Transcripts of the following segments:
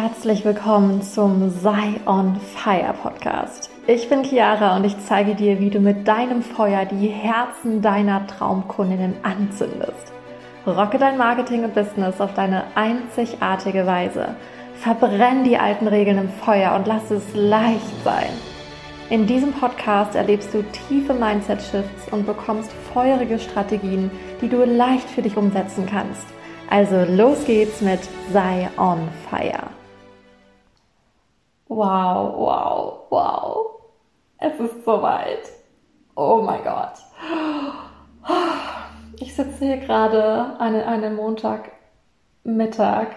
herzlich willkommen zum Sei on Fire Podcast. Ich bin Chiara und ich zeige dir, wie du mit deinem Feuer die Herzen deiner Traumkundinnen anzündest. Rocke dein Marketing und Business auf deine einzigartige Weise. Verbrenn die alten Regeln im Feuer und lass es leicht sein. In diesem Podcast erlebst du tiefe Mindset-Shifts und bekommst feurige Strategien, die du leicht für dich umsetzen kannst. Also los geht's mit Sei on Fire. Wow, wow, wow. Es ist soweit. Oh mein Gott. Ich sitze hier gerade an einem Montagmittag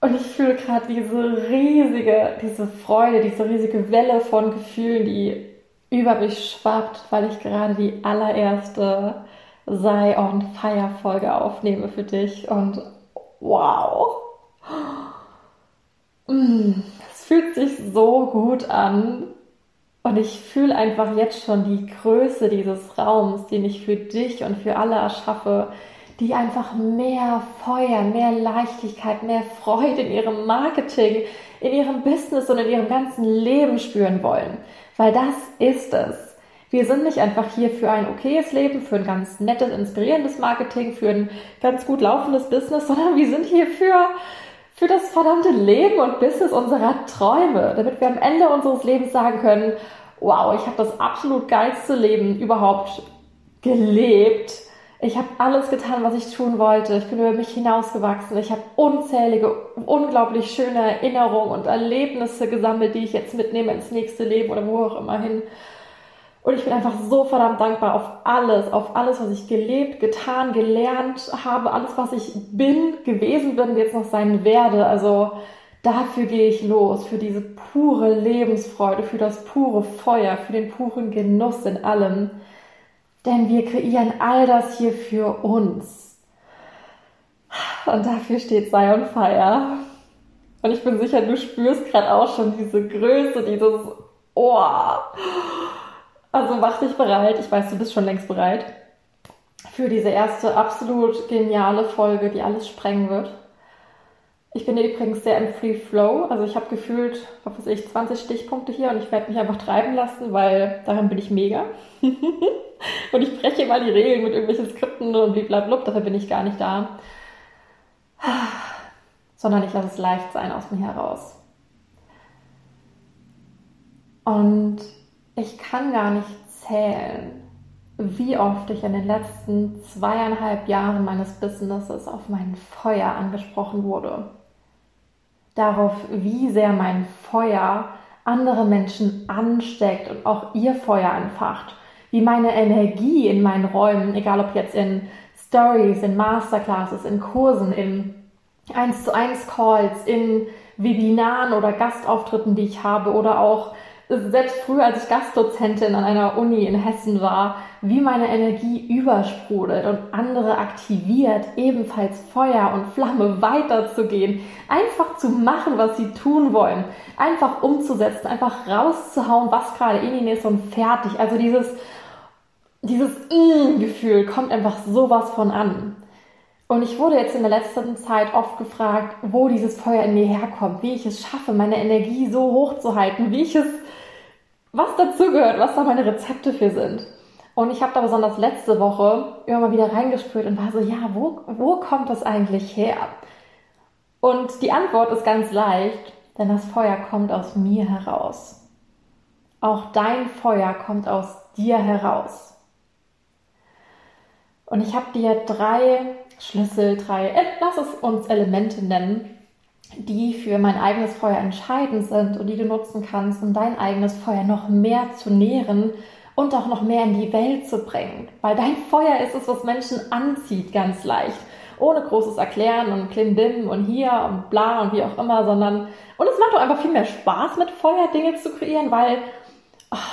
und ich fühle gerade diese riesige, diese Freude, diese riesige Welle von Gefühlen, die über mich schwappt, weil ich gerade die allererste Sei on Fire Folge aufnehme für dich und wow. Mm, es fühlt sich so gut an und ich fühle einfach jetzt schon die Größe dieses Raums, den ich für dich und für alle erschaffe, die einfach mehr Feuer, mehr Leichtigkeit, mehr Freude in ihrem Marketing, in ihrem Business und in ihrem ganzen Leben spüren wollen. Weil das ist es. Wir sind nicht einfach hier für ein okayes Leben, für ein ganz nettes, inspirierendes Marketing, für ein ganz gut laufendes Business, sondern wir sind hier für, für das verdammte Leben und Business unserer Träume, damit wir am Ende unseres Lebens sagen können, wow, ich habe das absolut geilste Leben überhaupt gelebt. Ich habe alles getan, was ich tun wollte. Ich bin über mich hinausgewachsen. Ich habe unzählige, unglaublich schöne Erinnerungen und Erlebnisse gesammelt, die ich jetzt mitnehme ins nächste Leben oder wo auch immer hin. Und ich bin einfach so verdammt dankbar auf alles, auf alles, was ich gelebt, getan, gelernt habe, alles, was ich bin, gewesen bin jetzt noch sein werde. Also dafür gehe ich los, für diese pure Lebensfreude, für das pure Feuer, für den puren Genuss in allem. Denn wir kreieren all das hier für uns. Und dafür steht Sei on Fire. Und ich bin sicher, du spürst gerade auch schon diese Größe, dieses Ohr. Also mach dich bereit. Ich weiß, du bist schon längst bereit. Für diese erste absolut geniale Folge, die alles sprengen wird. Ich bin übrigens sehr im Free Flow. Also ich habe gefühlt, was weiß ich, 20 Stichpunkte hier und ich werde mich einfach treiben lassen, weil daran bin ich mega. und ich breche mal die Regeln mit irgendwelchen Skripten und blablabla. Dafür bin ich gar nicht da. Sondern ich lasse es leicht sein aus mir heraus. Und ich kann gar nicht zählen, wie oft ich in den letzten zweieinhalb Jahren meines Businesses auf mein Feuer angesprochen wurde. Darauf, wie sehr mein Feuer andere Menschen ansteckt und auch ihr Feuer entfacht. Wie meine Energie in meinen Räumen, egal ob jetzt in Stories, in Masterclasses, in Kursen, in 1 zu 1 Calls, in Webinaren oder Gastauftritten, die ich habe oder auch selbst früher, als ich Gastdozentin an einer Uni in Hessen war, wie meine Energie übersprudelt und andere aktiviert, ebenfalls Feuer und Flamme weiterzugehen, einfach zu machen, was sie tun wollen, einfach umzusetzen, einfach rauszuhauen, was gerade in ihnen ist und fertig. Also dieses, dieses Mm-Gefühl kommt einfach sowas von an. Und ich wurde jetzt in der letzten Zeit oft gefragt, wo dieses Feuer in mir herkommt, wie ich es schaffe, meine Energie so hoch zu halten, wie ich es was dazugehört, was da meine Rezepte für sind. Und ich habe da besonders letzte Woche immer mal wieder reingespürt und war so, ja, wo, wo kommt das eigentlich her? Und die Antwort ist ganz leicht, denn das Feuer kommt aus mir heraus. Auch dein Feuer kommt aus dir heraus. Und ich habe dir drei Schlüssel, drei, lass es uns Elemente nennen, die für mein eigenes Feuer entscheidend sind und die du nutzen kannst, um dein eigenes Feuer noch mehr zu nähren und auch noch mehr in die Welt zu bringen. Weil dein Feuer ist es, was Menschen anzieht, ganz leicht. Ohne großes Erklären und Klimbim und hier und bla und wie auch immer, sondern, und es macht doch einfach viel mehr Spaß, mit Feuer Dinge zu kreieren, weil,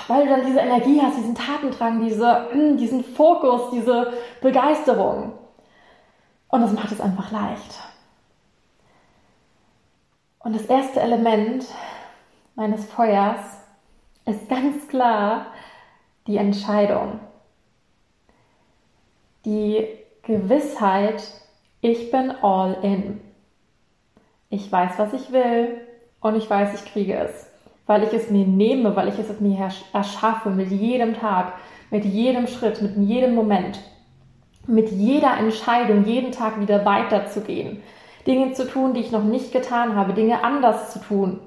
weil du dann diese Energie hast, diesen Tatendrang, diese, hm, diesen Fokus, diese Begeisterung. Und das macht es einfach leicht. Und das erste Element meines Feuers ist ganz klar die Entscheidung. Die Gewissheit, ich bin all in. ich weiß, was ich will und ich weiß, ich kriege es, weil ich es mir nehme, weil ich es mir erschaffe mit jedem Tag, mit jedem Schritt, mit jedem Moment, mit jeder Entscheidung, jeden Tag wieder weiterzugehen, Dinge zu tun, die ich noch nicht getan habe, Dinge anders zu tun,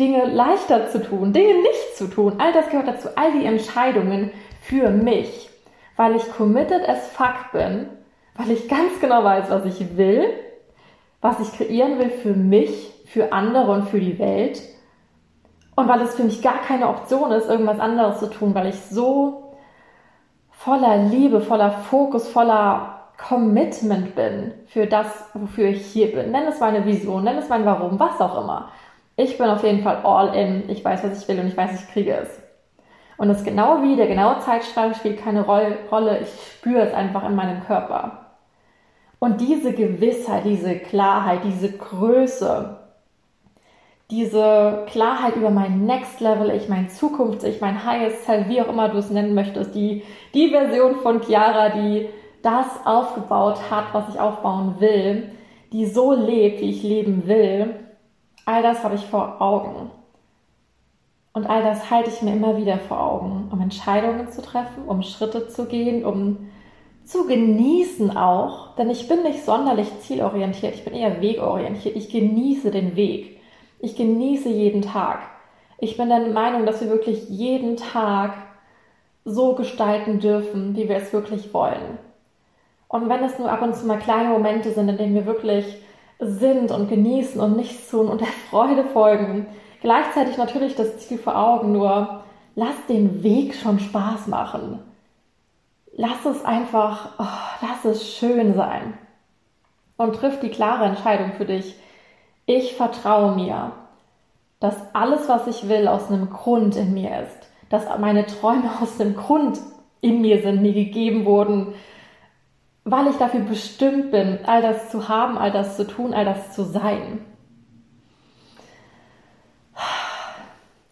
Dinge leichter zu tun, Dinge nicht zu tun. All das gehört dazu, all die Entscheidungen für mich, weil ich committed as fuck bin, weil ich ganz genau weiß, was ich will, was ich kreieren will für mich, für andere und für die Welt. Und weil es für mich gar keine Option ist, irgendwas anderes zu tun, weil ich so voller Liebe, voller Fokus, voller Commitment bin für das, wofür ich hier bin. Nenn es meine Vision, nenn es mein Warum, was auch immer. Ich bin auf jeden Fall all in. Ich weiß, was ich will und ich weiß, ich kriege es. Und das genaue Wie, der genaue Zeitstrahl spielt keine Rolle. Ich spüre es einfach in meinem Körper. Und diese Gewissheit, diese Klarheit, diese Größe, diese Klarheit über mein Next Level Ich, mein Zukunfts-Ich, mein Highest Self, wie auch immer du es nennen möchtest, die, die Version von Chiara, die das aufgebaut hat, was ich aufbauen will, die so lebt, wie ich leben will, all das habe ich vor Augen. Und all das halte ich mir immer wieder vor Augen, um Entscheidungen zu treffen, um Schritte zu gehen, um zu genießen auch, denn ich bin nicht sonderlich zielorientiert, ich bin eher wegorientiert. Ich genieße den Weg. Ich genieße jeden Tag. Ich bin der Meinung, dass wir wirklich jeden Tag so gestalten dürfen, wie wir es wirklich wollen. Und wenn es nur ab und zu mal kleine Momente sind, in denen wir wirklich sind und genießen und nichts tun und der Freude folgen, gleichzeitig natürlich das Ziel vor Augen, nur lass den Weg schon Spaß machen. Lass es einfach, oh, lass es schön sein. Und triff die klare Entscheidung für dich. Ich vertraue mir, dass alles, was ich will, aus einem Grund in mir ist. Dass meine Träume aus einem Grund in mir sind, mir gegeben wurden, weil ich dafür bestimmt bin, all das zu haben, all das zu tun, all das zu sein.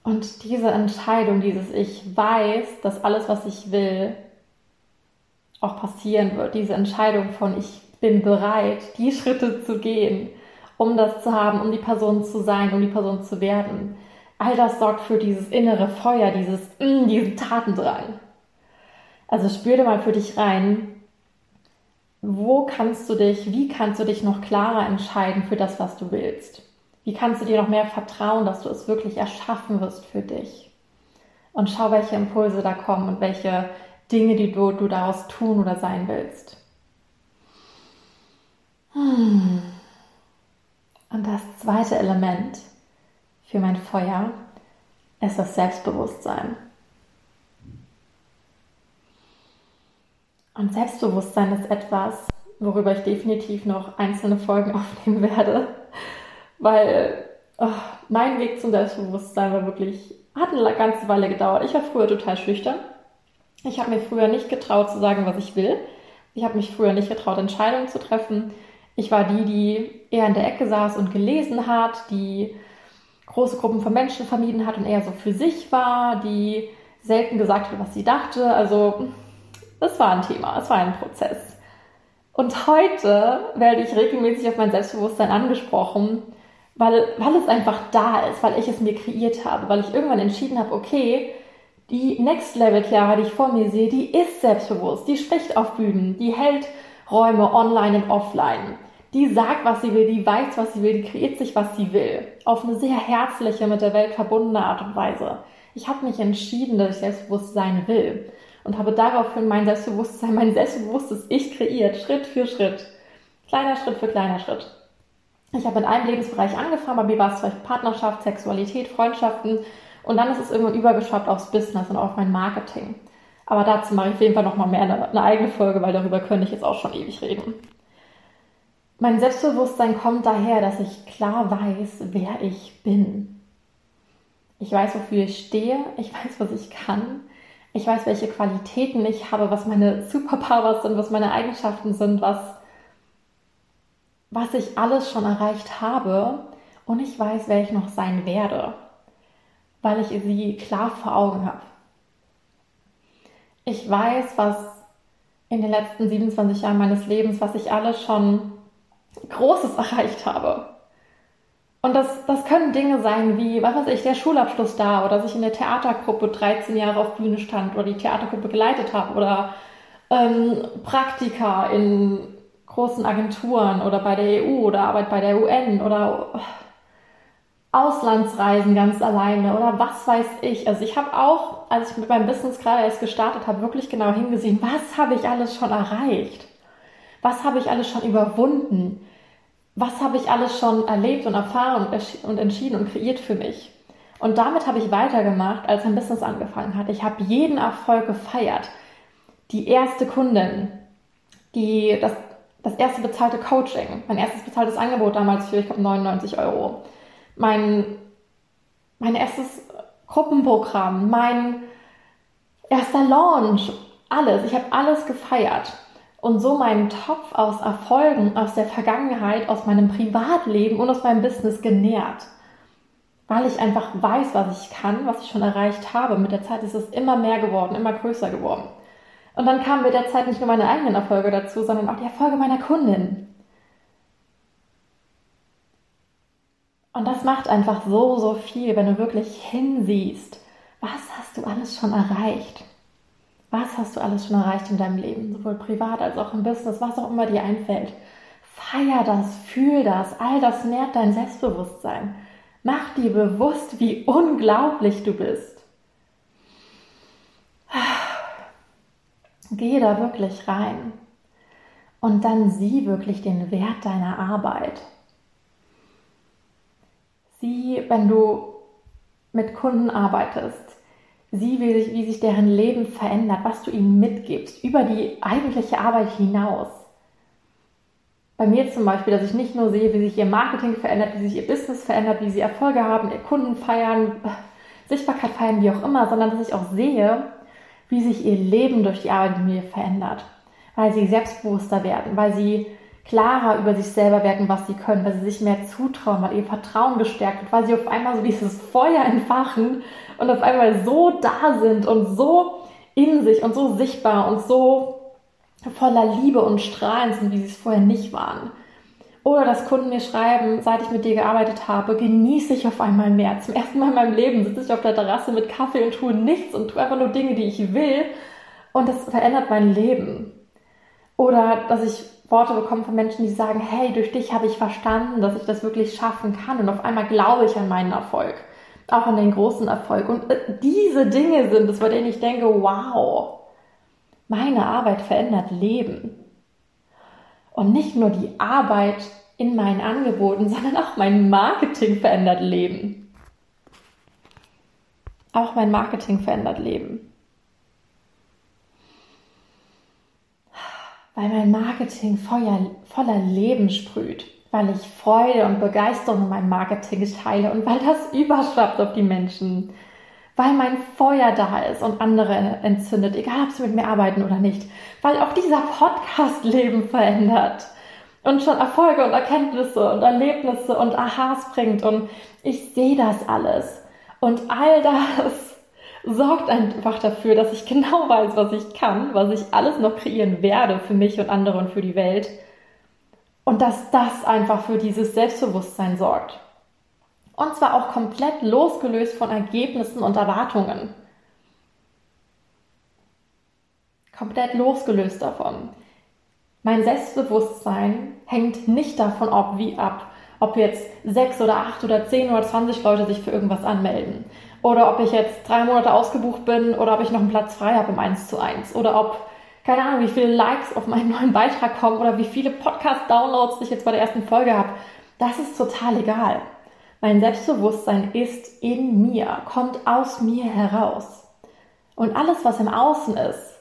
Und diese Entscheidung, dieses Ich weiß, dass alles, was ich will, auch passieren wird. Diese Entscheidung von Ich bin bereit, die Schritte zu gehen, um das zu haben, um die Person zu sein, um die Person zu werden. All das sorgt für dieses innere Feuer, dieses, mm, diesen Tatendrang. Also spür dir mal für dich rein, wo kannst du dich, wie kannst du dich noch klarer entscheiden für das, was du willst? Wie kannst du dir noch mehr vertrauen, dass du es wirklich erschaffen wirst für dich? Und schau, welche Impulse da kommen und welche Dinge, die du, du daraus tun oder sein willst. Hm. Und das zweite Element für mein Feuer ist das Selbstbewusstsein. Und Selbstbewusstsein ist etwas, worüber ich definitiv noch einzelne Folgen aufnehmen werde, weil oh, mein Weg zum Selbstbewusstsein war wirklich, hat eine ganze Weile gedauert. Ich war früher total schüchtern. Ich habe mir früher nicht getraut zu sagen, was ich will. Ich habe mich früher nicht getraut, Entscheidungen zu treffen. Ich war die, die eher in der Ecke saß und gelesen hat, die große Gruppen von Menschen vermieden hat und eher so für sich war, die selten gesagt hat, was sie dachte. Also das war ein Thema, es war ein Prozess. Und heute werde ich regelmäßig auf mein Selbstbewusstsein angesprochen, weil, weil es einfach da ist, weil ich es mir kreiert habe, weil ich irgendwann entschieden habe, okay, die Next Level Clara, die ich vor mir sehe, die ist selbstbewusst, die spricht auf Bühnen, die hält Räume online und offline. Die sagt, was sie will, die weiß, was sie will, die kreiert sich, was sie will. Auf eine sehr herzliche, mit der Welt verbundene Art und Weise. Ich habe mich entschieden, dass ich selbstbewusst sein will und habe daraufhin mein Selbstbewusstsein, mein selbstbewusstes Ich kreiert, Schritt für Schritt. Kleiner Schritt für kleiner Schritt. Ich habe in einem Lebensbereich angefangen, bei mir war es zum Partnerschaft, Sexualität, Freundschaften und dann ist es irgendwann übergeschwappt aufs Business und auf mein Marketing. Aber dazu mache ich auf jeden Fall nochmal mehr eine, eine eigene Folge, weil darüber könnte ich jetzt auch schon ewig reden. Mein Selbstbewusstsein kommt daher, dass ich klar weiß, wer ich bin. Ich weiß, wofür ich stehe, ich weiß, was ich kann, ich weiß, welche Qualitäten ich habe, was meine Superpowers sind, was meine Eigenschaften sind, was, was ich alles schon erreicht habe. Und ich weiß, wer ich noch sein werde, weil ich sie klar vor Augen habe. Ich weiß, was in den letzten 27 Jahren meines Lebens, was ich alles schon Großes erreicht habe. Und das, das können Dinge sein wie, was weiß ich, der Schulabschluss da oder dass ich in der Theatergruppe 13 Jahre auf Bühne stand oder die Theatergruppe geleitet habe oder ähm, Praktika in großen Agenturen oder bei der EU oder Arbeit bei der UN oder Auslandsreisen ganz alleine oder was weiß ich. Also ich habe auch, als ich mit meinem Business gerade erst gestartet habe, wirklich genau hingesehen, was habe ich alles schon erreicht? Was habe ich alles schon überwunden? Was habe ich alles schon erlebt und erfahren und entschieden und kreiert für mich? Und damit habe ich weitergemacht, als mein Business angefangen hat. Ich habe jeden Erfolg gefeiert. Die erste Kundin, die, das, das erste bezahlte Coaching, mein erstes bezahltes Angebot damals für, ich glaube, 99 Euro mein, mein erstes Gruppenprogramm, mein erster Launch, alles. Ich habe alles gefeiert. Und so meinen Topf aus Erfolgen aus der Vergangenheit, aus meinem Privatleben und aus meinem Business genährt. Weil ich einfach weiß, was ich kann, was ich schon erreicht habe. Mit der Zeit ist es immer mehr geworden, immer größer geworden. Und dann kamen mit der Zeit nicht nur meine eigenen Erfolge dazu, sondern auch die Erfolge meiner Kundin. Und das macht einfach so, so viel, wenn du wirklich hinsiehst, was hast du alles schon erreicht? Was hast du alles schon erreicht in deinem Leben, sowohl privat als auch im Business, was auch immer dir einfällt? Feier das, fühl das, all das nährt dein Selbstbewusstsein. Mach dir bewusst, wie unglaublich du bist. Geh da wirklich rein und dann sieh wirklich den Wert deiner Arbeit. Sieh, wenn du mit Kunden arbeitest, sieh, wie sich, wie sich deren Leben verändert, was du ihnen mitgibst, über die eigentliche Arbeit hinaus. Bei mir zum Beispiel, dass ich nicht nur sehe, wie sich ihr Marketing verändert, wie sich ihr Business verändert, wie sie Erfolge haben, ihr Kunden feiern, Sichtbarkeit feiern, wie auch immer, sondern dass ich auch sehe, wie sich ihr Leben durch die Arbeit mit mir verändert. Weil sie selbstbewusster werden, weil sie klarer über sich selber werden, was sie können, weil sie sich mehr zutrauen, weil ihr Vertrauen gestärkt wird, weil sie auf einmal so dieses Feuer entfachen und auf einmal so da sind und so in sich und so sichtbar und so voller Liebe und Strahlen sind, wie sie es vorher nicht waren. Oder dass Kunden mir schreiben, seit ich mit dir gearbeitet habe, genieße ich auf einmal mehr. Zum ersten Mal in meinem Leben sitze ich auf der Terrasse mit Kaffee und tue nichts und tue einfach nur Dinge, die ich will. Und das verändert mein Leben. Oder dass ich Worte bekomme von Menschen, die sagen, hey, durch dich habe ich verstanden, dass ich das wirklich schaffen kann und auf einmal glaube ich an meinen Erfolg, auch an den großen Erfolg. Und äh, diese Dinge sind es, bei denen ich denke, wow, meine Arbeit verändert Leben. Und nicht nur die Arbeit in meinen Angeboten, sondern auch mein Marketing verändert Leben. Auch mein Marketing verändert Leben. weil mein Marketing Feuer, voller Leben sprüht, weil ich Freude und Begeisterung in meinem Marketing teile und weil das überschwappt auf die Menschen, weil mein Feuer da ist und andere entzündet, egal ob sie mit mir arbeiten oder nicht, weil auch dieser Podcast Leben verändert. Und schon Erfolge und Erkenntnisse und Erlebnisse und Aha's bringt. Und ich sehe das alles. Und all das sorgt einfach dafür, dass ich genau weiß, was ich kann, was ich alles noch kreieren werde für mich und andere und für die Welt. Und dass das einfach für dieses Selbstbewusstsein sorgt. Und zwar auch komplett losgelöst von Ergebnissen und Erwartungen. Komplett losgelöst davon. Mein Selbstbewusstsein hängt nicht davon ab, wie ab, ob jetzt sechs oder acht oder zehn oder zwanzig Leute sich für irgendwas anmelden, oder ob ich jetzt drei Monate ausgebucht bin oder ob ich noch einen Platz frei habe im 1 zu 1 oder ob, keine Ahnung, wie viele Likes auf meinen neuen Beitrag kommen oder wie viele Podcast-Downloads ich jetzt bei der ersten Folge habe. Das ist total egal. Mein Selbstbewusstsein ist in mir, kommt aus mir heraus. Und alles, was im Außen ist,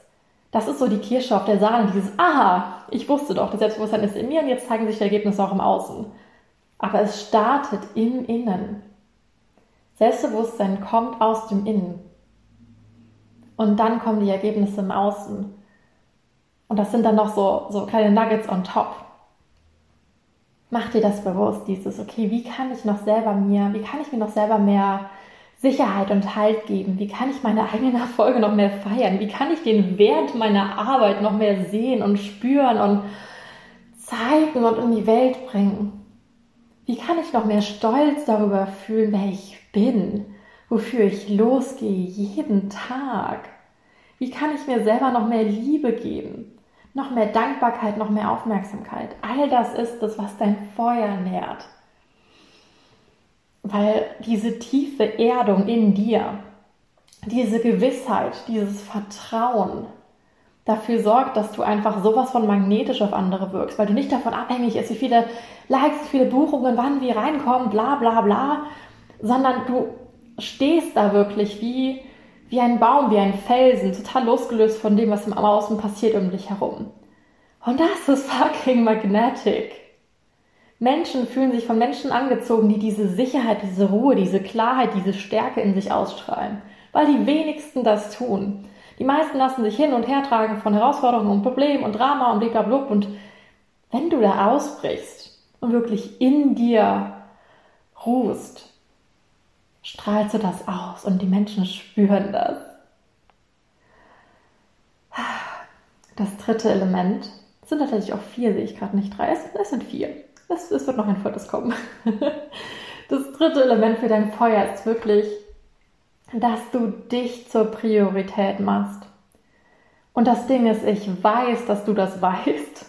das ist so die Kirsche auf der Sahne, dieses Aha, ich wusste doch, das Selbstbewusstsein ist in mir und jetzt zeigen sich die Ergebnisse auch im Außen. Aber es startet im Innen. Selbstbewusstsein kommt aus dem Innen. Und dann kommen die Ergebnisse im Außen. Und das sind dann noch so, so kleine Nuggets on top. Mach dir das bewusst, dieses, okay, wie kann ich noch selber mir, wie kann ich mir noch selber mehr Sicherheit und Halt geben? Wie kann ich meine eigenen Erfolge noch mehr feiern? Wie kann ich den Wert meiner Arbeit noch mehr sehen und spüren und zeigen und in die Welt bringen? Wie kann ich noch mehr Stolz darüber fühlen, wer ich bin, wofür ich losgehe jeden Tag? Wie kann ich mir selber noch mehr Liebe geben? Noch mehr Dankbarkeit, noch mehr Aufmerksamkeit. All das ist das, was dein Feuer nährt. Weil diese tiefe Erdung in dir, diese Gewissheit, dieses Vertrauen dafür sorgt, dass du einfach sowas von magnetisch auf andere wirkst, weil du nicht davon abhängig bist, wie viele Likes, wie viele Buchungen, wann wie reinkommen, bla bla bla, sondern du stehst da wirklich wie wie ein Baum, wie ein Felsen, total losgelöst von dem, was im Außen passiert um dich herum. Und das ist fucking magnetic. Menschen fühlen sich von Menschen angezogen, die diese Sicherheit, diese Ruhe, diese Klarheit, diese Stärke in sich ausstrahlen. Weil die wenigsten das tun. Die meisten lassen sich hin und her tragen von Herausforderungen und Problemen und Drama und blablabla. Und wenn du da ausbrichst und wirklich in dir ruhst, strahlst du das aus und die Menschen spüren das. Das dritte Element sind tatsächlich auch vier, sehe ich gerade nicht drei. Es, es sind vier. Es, es wird noch ein viertes kommen. Das dritte Element für dein Feuer ist wirklich, dass du dich zur Priorität machst. Und das Ding ist, ich weiß, dass du das weißt.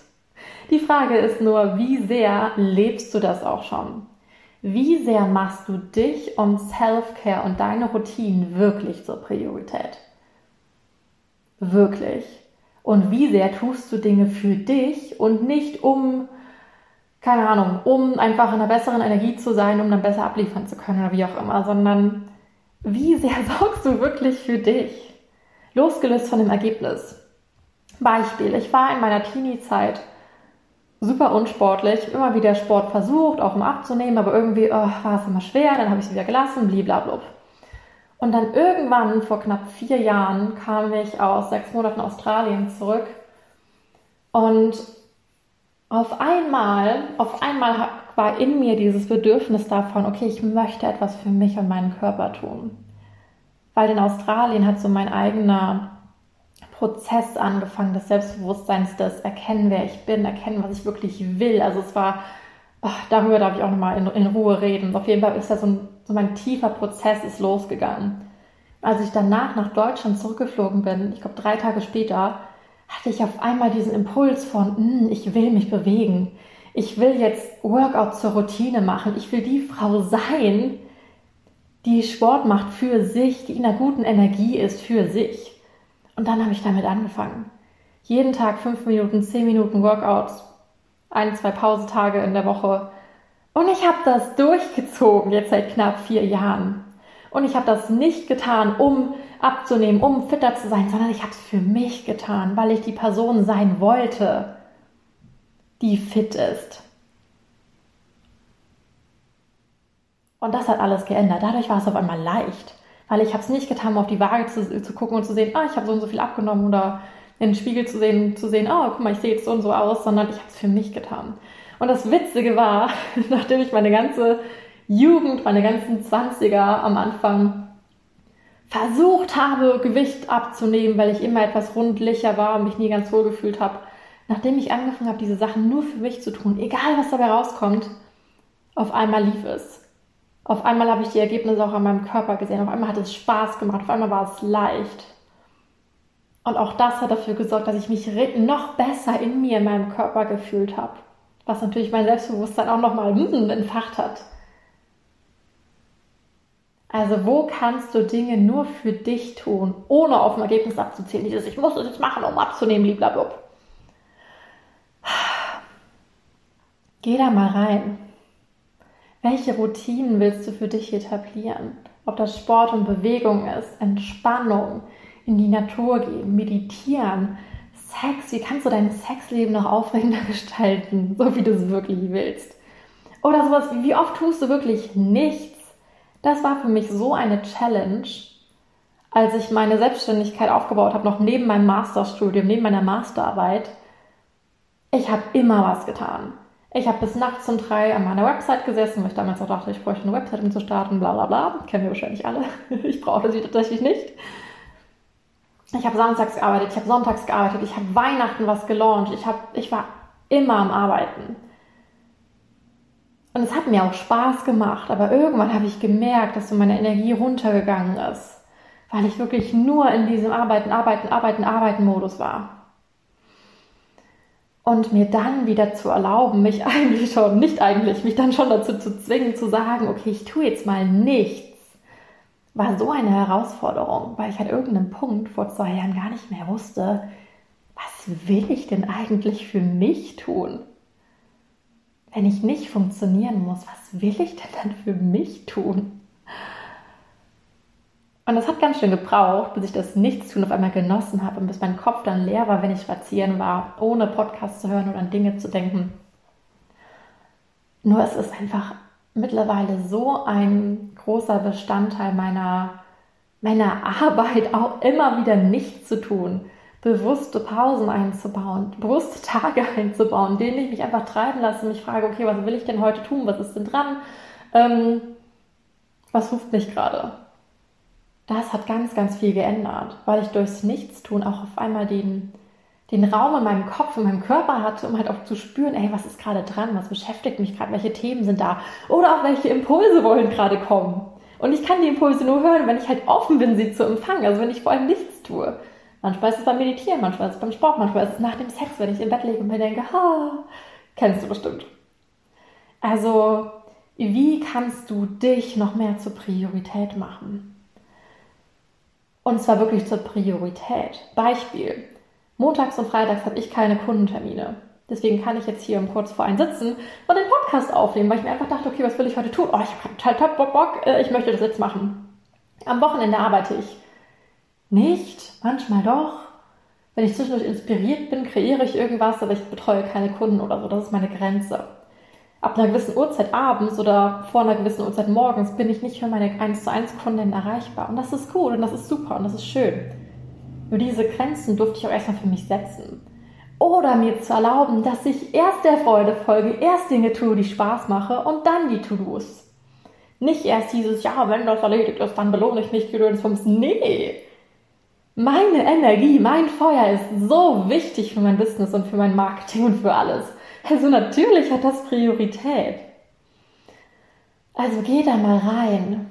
Die Frage ist nur, wie sehr lebst du das auch schon? Wie sehr machst du dich und Self-Care und deine Routinen wirklich zur Priorität? Wirklich. Und wie sehr tust du Dinge für dich und nicht um, keine Ahnung, um einfach in einer besseren Energie zu sein, um dann besser abliefern zu können oder wie auch immer, sondern wie sehr sorgst du wirklich für dich? Losgelöst von dem Ergebnis. Beispiel, ich war in meiner Teenie-Zeit super unsportlich, immer wieder Sport versucht, auch um abzunehmen, aber irgendwie oh, war es immer schwer, dann habe ich es wieder gelassen, blablabla. Und dann irgendwann vor knapp vier Jahren kam ich aus sechs Monaten Australien zurück und auf einmal, auf einmal war in mir dieses Bedürfnis davon, okay, ich möchte etwas für mich und meinen Körper tun. Weil in Australien hat so mein eigener Prozess angefangen des Selbstbewusstseins, des Erkennen, wer ich bin, erkennen, was ich wirklich will. Also es war, ach, darüber darf ich auch nochmal in, in Ruhe reden. Auf jeden Fall ist das so ein, so mein tiefer Prozess ist losgegangen. Als ich danach nach Deutschland zurückgeflogen bin, ich glaube drei Tage später, hatte ich auf einmal diesen Impuls von, hm, ich will mich bewegen. Ich will jetzt Workout zur Routine machen. Ich will die Frau sein, die Sport macht für sich, die in einer guten Energie ist für sich. Und dann habe ich damit angefangen. Jeden Tag fünf Minuten, zehn Minuten Workouts, ein, zwei Pausetage in der Woche. Und ich habe das durchgezogen, jetzt seit knapp vier Jahren. Und ich habe das nicht getan, um abzunehmen, um fitter zu sein, sondern ich habe es für mich getan, weil ich die Person sein wollte, die fit ist. Und das hat alles geändert. Dadurch war es auf einmal leicht, weil ich habe es nicht getan, um auf die Waage zu, zu gucken und zu sehen, ah, ich habe so und so viel abgenommen oder in den Spiegel zu sehen, zu sehen, oh, guck mal, ich sehe jetzt so und so aus, sondern ich habe es für mich getan. Und das Witzige war, nachdem ich meine ganze Jugend, meine ganzen Zwanziger am Anfang versucht habe, Gewicht abzunehmen, weil ich immer etwas rundlicher war und mich nie ganz wohl gefühlt habe. Nachdem ich angefangen habe, diese Sachen nur für mich zu tun, egal was dabei rauskommt, auf einmal lief es. Auf einmal habe ich die Ergebnisse auch an meinem Körper gesehen. Auf einmal hat es Spaß gemacht. Auf einmal war es leicht. Und auch das hat dafür gesorgt, dass ich mich noch besser in mir, in meinem Körper gefühlt habe. Was natürlich mein Selbstbewusstsein auch nochmal mm, entfacht hat. Also wo kannst du Dinge nur für dich tun, ohne auf ein Ergebnis abzuzielen? Dieses, ich muss es jetzt machen, um abzunehmen, blablabla. Geh da mal rein. Welche Routinen willst du für dich etablieren? Ob das Sport und Bewegung ist, Entspannung, in die Natur gehen, meditieren, Sex, wie kannst du dein Sexleben noch aufregender gestalten, so wie du es wirklich willst? Oder sowas wie, wie oft tust du wirklich nichts? Das war für mich so eine Challenge, als ich meine Selbstständigkeit aufgebaut habe, noch neben meinem Masterstudium, neben meiner Masterarbeit. Ich habe immer was getan. Ich habe bis nachts um drei an meiner Website gesessen, weil ich damals auch dachte, ich bräuchte eine Website, um zu starten, bla bla bla. Kennen wir wahrscheinlich alle. Ich brauchte sie tatsächlich nicht. Ich habe samstags gearbeitet, ich habe sonntags gearbeitet, ich habe Weihnachten was gelauncht, ich, hab, ich war immer am Arbeiten. Und es hat mir auch Spaß gemacht, aber irgendwann habe ich gemerkt, dass so meine Energie runtergegangen ist, weil ich wirklich nur in diesem Arbeiten, Arbeiten, Arbeiten, Arbeiten Modus war. Und mir dann wieder zu erlauben, mich eigentlich schon, nicht eigentlich, mich dann schon dazu zu zwingen, zu sagen, okay, ich tue jetzt mal nichts, war so eine Herausforderung, weil ich an irgendeinem Punkt vor zwei Jahren gar nicht mehr wusste, was will ich denn eigentlich für mich tun? wenn ich nicht funktionieren muss, was will ich denn dann für mich tun? Und das hat ganz schön gebraucht, bis ich das Nichtstun auf einmal genossen habe und bis mein Kopf dann leer war, wenn ich spazieren war, ohne Podcast zu hören oder an Dinge zu denken. Nur es ist einfach mittlerweile so ein großer Bestandteil meiner, meiner Arbeit, auch immer wieder nichts zu tun bewusste Pausen einzubauen, bewusste Tage einzubauen, denen ich mich einfach treiben lasse und mich frage, okay, was will ich denn heute tun? Was ist denn dran? Ähm, was ruft mich gerade? Das hat ganz, ganz viel geändert, weil ich durchs Nichtstun auch auf einmal den, den Raum in meinem Kopf, in meinem Körper hatte, um halt auch zu spüren, ey, was ist gerade dran? Was beschäftigt mich gerade? Welche Themen sind da? Oder auch welche Impulse wollen gerade kommen? Und ich kann die Impulse nur hören, wenn ich halt offen bin, sie zu empfangen. Also wenn ich vor allem nichts tue. Manchmal ist es beim Meditieren, manchmal ist es beim Sport, manchmal ist es nach dem Sex, wenn ich im Bett liege und mir denke, ha, kennst du bestimmt. Also, wie kannst du dich noch mehr zur Priorität machen? Und zwar wirklich zur Priorität. Beispiel. Montags und Freitags habe ich keine Kundentermine. Deswegen kann ich jetzt hier kurz vor einen sitzen und den Podcast aufnehmen, weil ich mir einfach dachte, okay, was will ich heute tun? Oh, ich habe total top Bock, Bock, äh, ich möchte das jetzt machen. Am Wochenende arbeite ich nicht, manchmal doch. Wenn ich zwischendurch inspiriert bin, kreiere ich irgendwas, aber ich betreue keine Kunden oder so. Das ist meine Grenze. Ab einer gewissen Uhrzeit abends oder vor einer gewissen Uhrzeit morgens bin ich nicht für meine 1 zu 1 Kunden erreichbar. Und das ist cool und das ist super und das ist schön. Nur diese Grenzen durfte ich auch erstmal für mich setzen. Oder mir zu erlauben, dass ich erst der Freude folge, erst Dinge tue, die Spaß mache und dann die To-Dos. Nicht erst dieses, ja, wenn das erledigt ist, dann belohne ich mich gedöns vom Nee. Meine Energie, mein Feuer ist so wichtig für mein Business und für mein Marketing und für alles. Also natürlich hat das Priorität. Also geh da mal rein.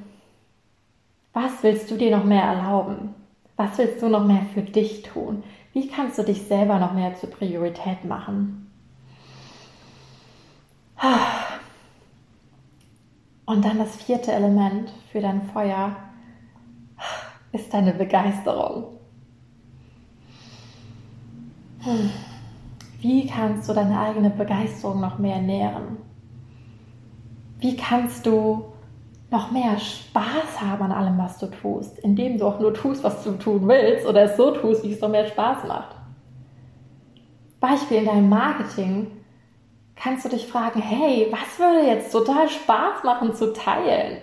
Was willst du dir noch mehr erlauben? Was willst du noch mehr für dich tun? Wie kannst du dich selber noch mehr zur Priorität machen? Und dann das vierte Element für dein Feuer ist deine Begeisterung. Wie kannst du deine eigene Begeisterung noch mehr nähren? Wie kannst du noch mehr Spaß haben an allem, was du tust, indem du auch nur tust, was du tun willst oder es so tust, wie es noch mehr Spaß macht? Beispiel in deinem Marketing kannst du dich fragen, hey, was würde jetzt total Spaß machen zu teilen?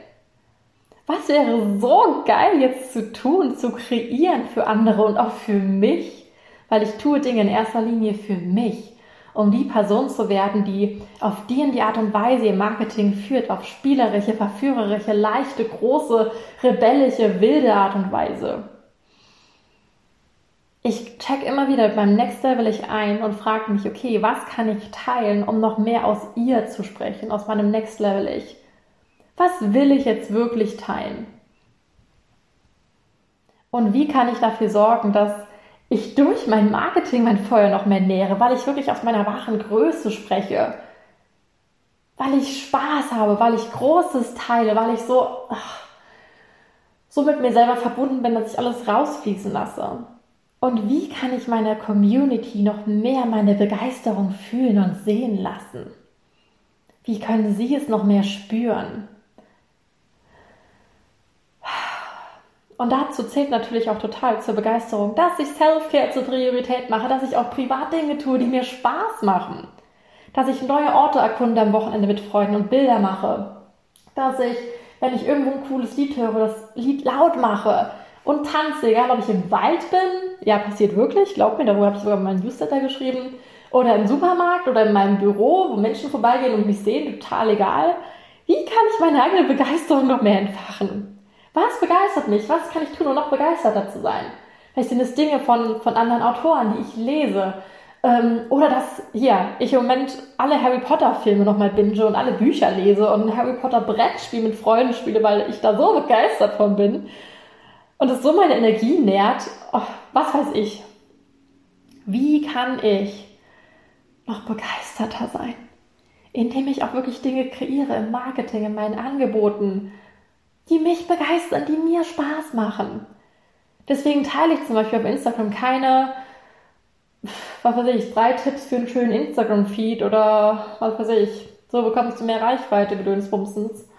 Was wäre so geil jetzt zu tun, zu kreieren für andere und auch für mich? Weil ich tue Dinge in erster Linie für mich, um die Person zu werden, die auf die in die Art und Weise ihr Marketing führt, auf spielerische, verführerische, leichte, große, rebellische, wilde Art und Weise. Ich check immer wieder beim Next Level ich ein und frage mich, okay, was kann ich teilen, um noch mehr aus ihr zu sprechen, aus meinem Next Level ich? Was will ich jetzt wirklich teilen? Und wie kann ich dafür sorgen, dass ich durch mein Marketing mein Feuer noch mehr nähere, weil ich wirklich aus meiner wahren Größe spreche, weil ich Spaß habe, weil ich Großes teile, weil ich so, ach, so mit mir selber verbunden bin, dass ich alles rausfließen lasse. Und wie kann ich meiner Community noch mehr meine Begeisterung fühlen und sehen lassen? Wie können sie es noch mehr spüren? Und dazu zählt natürlich auch total zur Begeisterung, dass ich Self-Care zur Priorität mache, dass ich auch Privatdinge tue, die mir Spaß machen. Dass ich neue Orte erkunde am Wochenende mit Freunden und Bilder mache. Dass ich, wenn ich irgendwo ein cooles Lied höre, das Lied laut mache und tanze, egal ob ich im Wald bin, ja, passiert wirklich, glaub mir, darüber habe ich sogar meinen Newsletter geschrieben, oder im Supermarkt oder in meinem Büro, wo Menschen vorbeigehen und mich sehen, total egal. Wie kann ich meine eigene Begeisterung noch mehr entfachen? Was begeistert mich? Was kann ich tun, um noch begeisterter zu sein? Vielleicht sind es Dinge von, von anderen Autoren, die ich lese. Ähm, oder dass hier ich im Moment alle Harry Potter Filme nochmal binge und alle Bücher lese und ein Harry Potter Brettspiel mit Freunden spiele, weil ich da so begeistert von bin und es so meine Energie nährt. Oh, was weiß ich. Wie kann ich noch begeisterter sein? Indem ich auch wirklich Dinge kreiere im Marketing, in meinen Angeboten, die mich begeistern, die mir Spaß machen. Deswegen teile ich zum Beispiel auf Instagram keine, was weiß ich, drei Tipps für einen schönen Instagram-Feed oder was weiß ich. So bekommst du mehr Reichweite, Gedönsbumsens.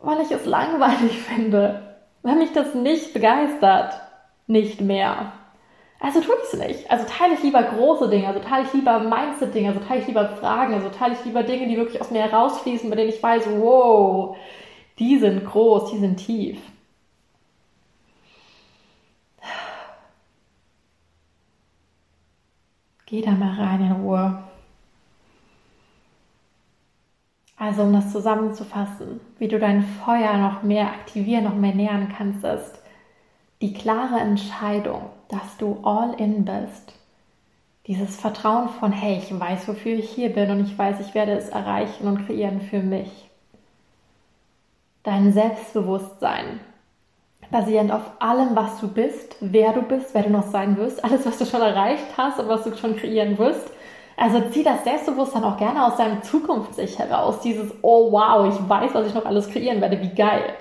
Weil ich es langweilig finde. Wenn mich das nicht begeistert, nicht mehr. Also tue ich es nicht. Also teile ich lieber große Dinge, also teile ich lieber Mindset-Dinge, also teile ich lieber Fragen, also teile ich lieber Dinge, die wirklich aus mir herausfließen, bei denen ich weiß, wow, die sind groß, die sind tief. Geh da mal rein in Ruhe. Also um das zusammenzufassen, wie du dein Feuer noch mehr aktivieren, noch mehr nähern kannst, ist die klare Entscheidung, dass du all in bist. Dieses Vertrauen von, hey, ich weiß, wofür ich hier bin und ich weiß, ich werde es erreichen und kreieren für mich. Dein Selbstbewusstsein, basierend auf allem, was du bist, wer du bist, wer du noch sein wirst, alles, was du schon erreicht hast und was du schon kreieren wirst. Also zieh das Selbstbewusstsein auch gerne aus deinem Zukunftssicht heraus. Dieses, oh wow, ich weiß, was ich noch alles kreieren werde, wie geil.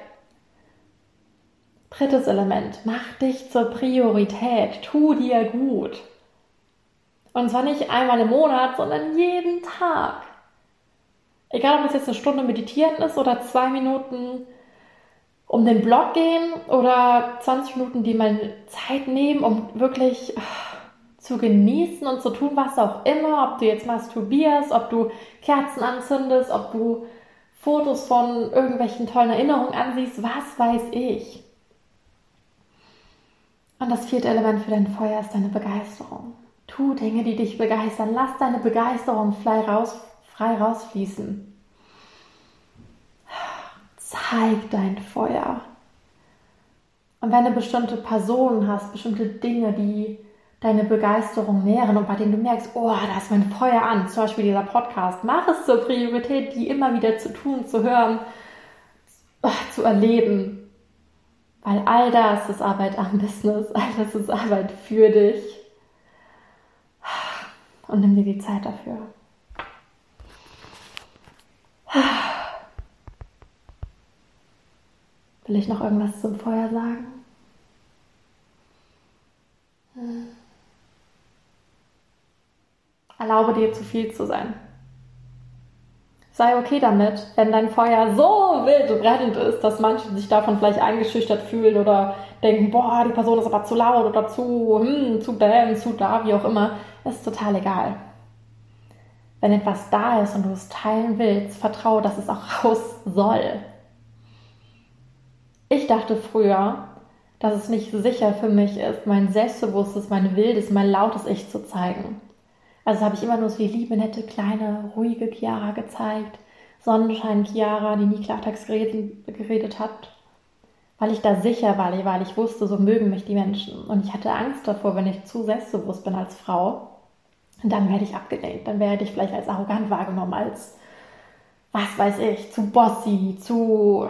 Drittes Element, mach dich zur Priorität, tu dir gut. Und zwar nicht einmal im Monat, sondern jeden Tag. Egal, ob es jetzt eine Stunde meditieren ist oder zwei Minuten um den Blog gehen oder 20 Minuten, die mal Zeit nehmen, um wirklich ah, zu genießen und zu tun, was auch immer, ob du jetzt masturbierst, ob du Kerzen anzündest, ob du Fotos von irgendwelchen tollen Erinnerungen ansiehst, was weiß ich. Und das vierte Element für dein Feuer ist deine Begeisterung. Tu Dinge, die dich begeistern. Lass deine Begeisterung frei, raus, frei rausfließen. Zeig dein Feuer. Und wenn du bestimmte Personen hast, bestimmte Dinge, die deine Begeisterung nähren und bei denen du merkst, oh, da ist mein Feuer an, zum Beispiel dieser Podcast, mach es zur Priorität, die immer wieder zu tun, zu hören, zu erleben. Weil all das ist Arbeit am Business, all das ist Arbeit für dich. Und nimm dir die Zeit dafür. Will ich noch irgendwas zum Feuer sagen? Hm. Erlaube dir zu viel zu sein. Sei okay damit, wenn dein Feuer so wild und brennend ist, dass manche sich davon vielleicht eingeschüchtert fühlen oder denken, boah, die Person ist aber zu laut oder zu, hm, zu bam, zu da, wie auch immer. Ist total egal. Wenn etwas da ist und du es teilen willst, vertraue, dass es auch raus soll. Ich dachte früher, dass es nicht sicher für mich ist, mein selbstbewusstes, mein wildes, mein lautes Ich zu zeigen. Also habe ich immer nur so die liebe, nette, kleine, ruhige Chiara gezeigt. Sonnenschein Chiara, die nie Klartext geredet hat. Weil ich da sicher war, weil ich wusste, so mögen mich die Menschen. Und ich hatte Angst davor, wenn ich zu selbstbewusst bin als Frau, dann werde ich abgelehnt. Dann werde ich vielleicht als arrogant wahrgenommen, als, was weiß ich, zu bossy, zu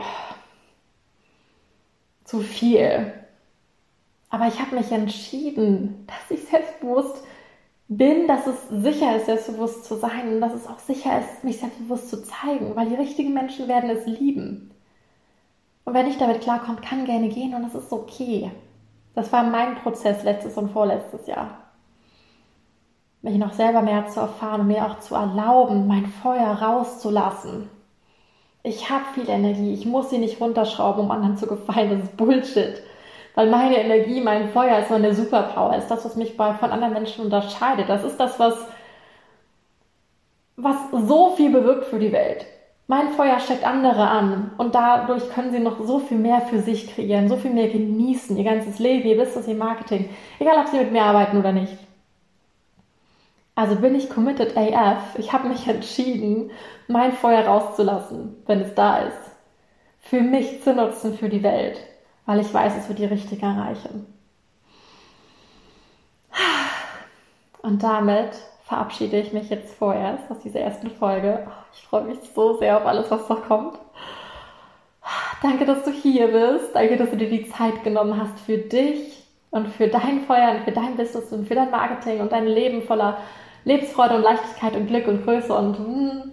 zu viel. Aber ich habe mich entschieden, dass ich selbstbewusst bin, dass es sicher ist, selbstbewusst zu sein und dass es auch sicher ist, mich selbstbewusst zu zeigen, weil die richtigen Menschen werden es lieben. Und wer nicht damit klarkommt, kann gerne gehen und das ist okay. Das war mein Prozess letztes und vorletztes Jahr. Mich noch selber mehr zu erfahren und mir auch zu erlauben, mein Feuer rauszulassen ich habe viel Energie, ich muss sie nicht runterschrauben, um anderen zu gefallen. Das ist Bullshit. Weil meine Energie, mein Feuer ist meine Superpower, ist das, was mich von anderen Menschen unterscheidet. Das ist das, was, was so viel bewirkt für die Welt. Mein Feuer steckt andere an und dadurch können sie noch so viel mehr für sich kreieren, so viel mehr genießen, ihr ganzes Leben, ihr Business, ihr Marketing, egal ob sie mit mir arbeiten oder nicht. Also bin ich committed AF. Ich habe mich entschieden, mein Feuer rauszulassen, wenn es da ist. Für mich zu nutzen, für die Welt. Weil ich weiß, es wird die Richtige erreichen. Und damit verabschiede ich mich jetzt vorerst aus dieser ersten Folge. Ich freue mich so sehr auf alles, was noch kommt. Danke, dass du hier bist. Danke, dass du dir die Zeit genommen hast für dich und für dein Feuer und für dein Business und für dein Marketing und dein Leben voller Lebensfreude und Leichtigkeit und Glück und Größe und hm.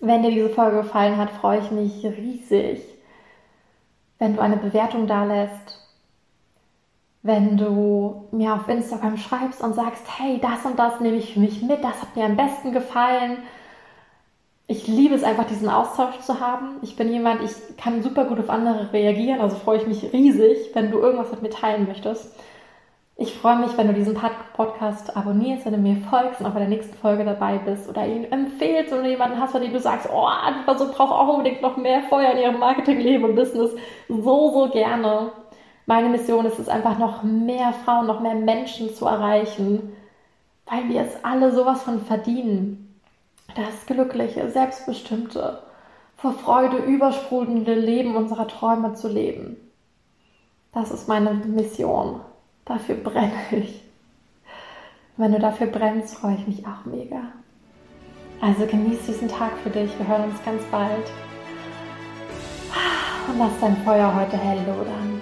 wenn dir diese Folge gefallen hat, freue ich mich riesig, wenn du eine Bewertung da lässt, wenn du mir auf Instagram schreibst und sagst, hey, das und das nehme ich für mich mit, das hat mir am besten gefallen. Ich liebe es einfach, diesen Austausch zu haben. Ich bin jemand, ich kann super gut auf andere reagieren, also freue ich mich riesig, wenn du irgendwas mit mir teilen möchtest. Ich freue mich, wenn du diesen Podcast abonnierst, wenn du mir folgst und auch bei der nächsten Folge dabei bist oder ihn empfehlst oder jemanden hast, von dem du sagst, oh, die Person braucht auch unbedingt noch mehr Feuer in ihrem Marketingleben und Business. So, so gerne. Meine Mission ist es einfach noch mehr Frauen, noch mehr Menschen zu erreichen, weil wir es alle sowas von verdienen. Das glückliche, selbstbestimmte, vor Freude übersprudelnde Leben unserer Träume zu leben. Das ist meine Mission. Dafür brenne ich. Wenn du dafür brennst, freue ich mich auch mega. Also genieß diesen Tag für dich. Wir hören uns ganz bald. Und lass dein Feuer heute hell lodern.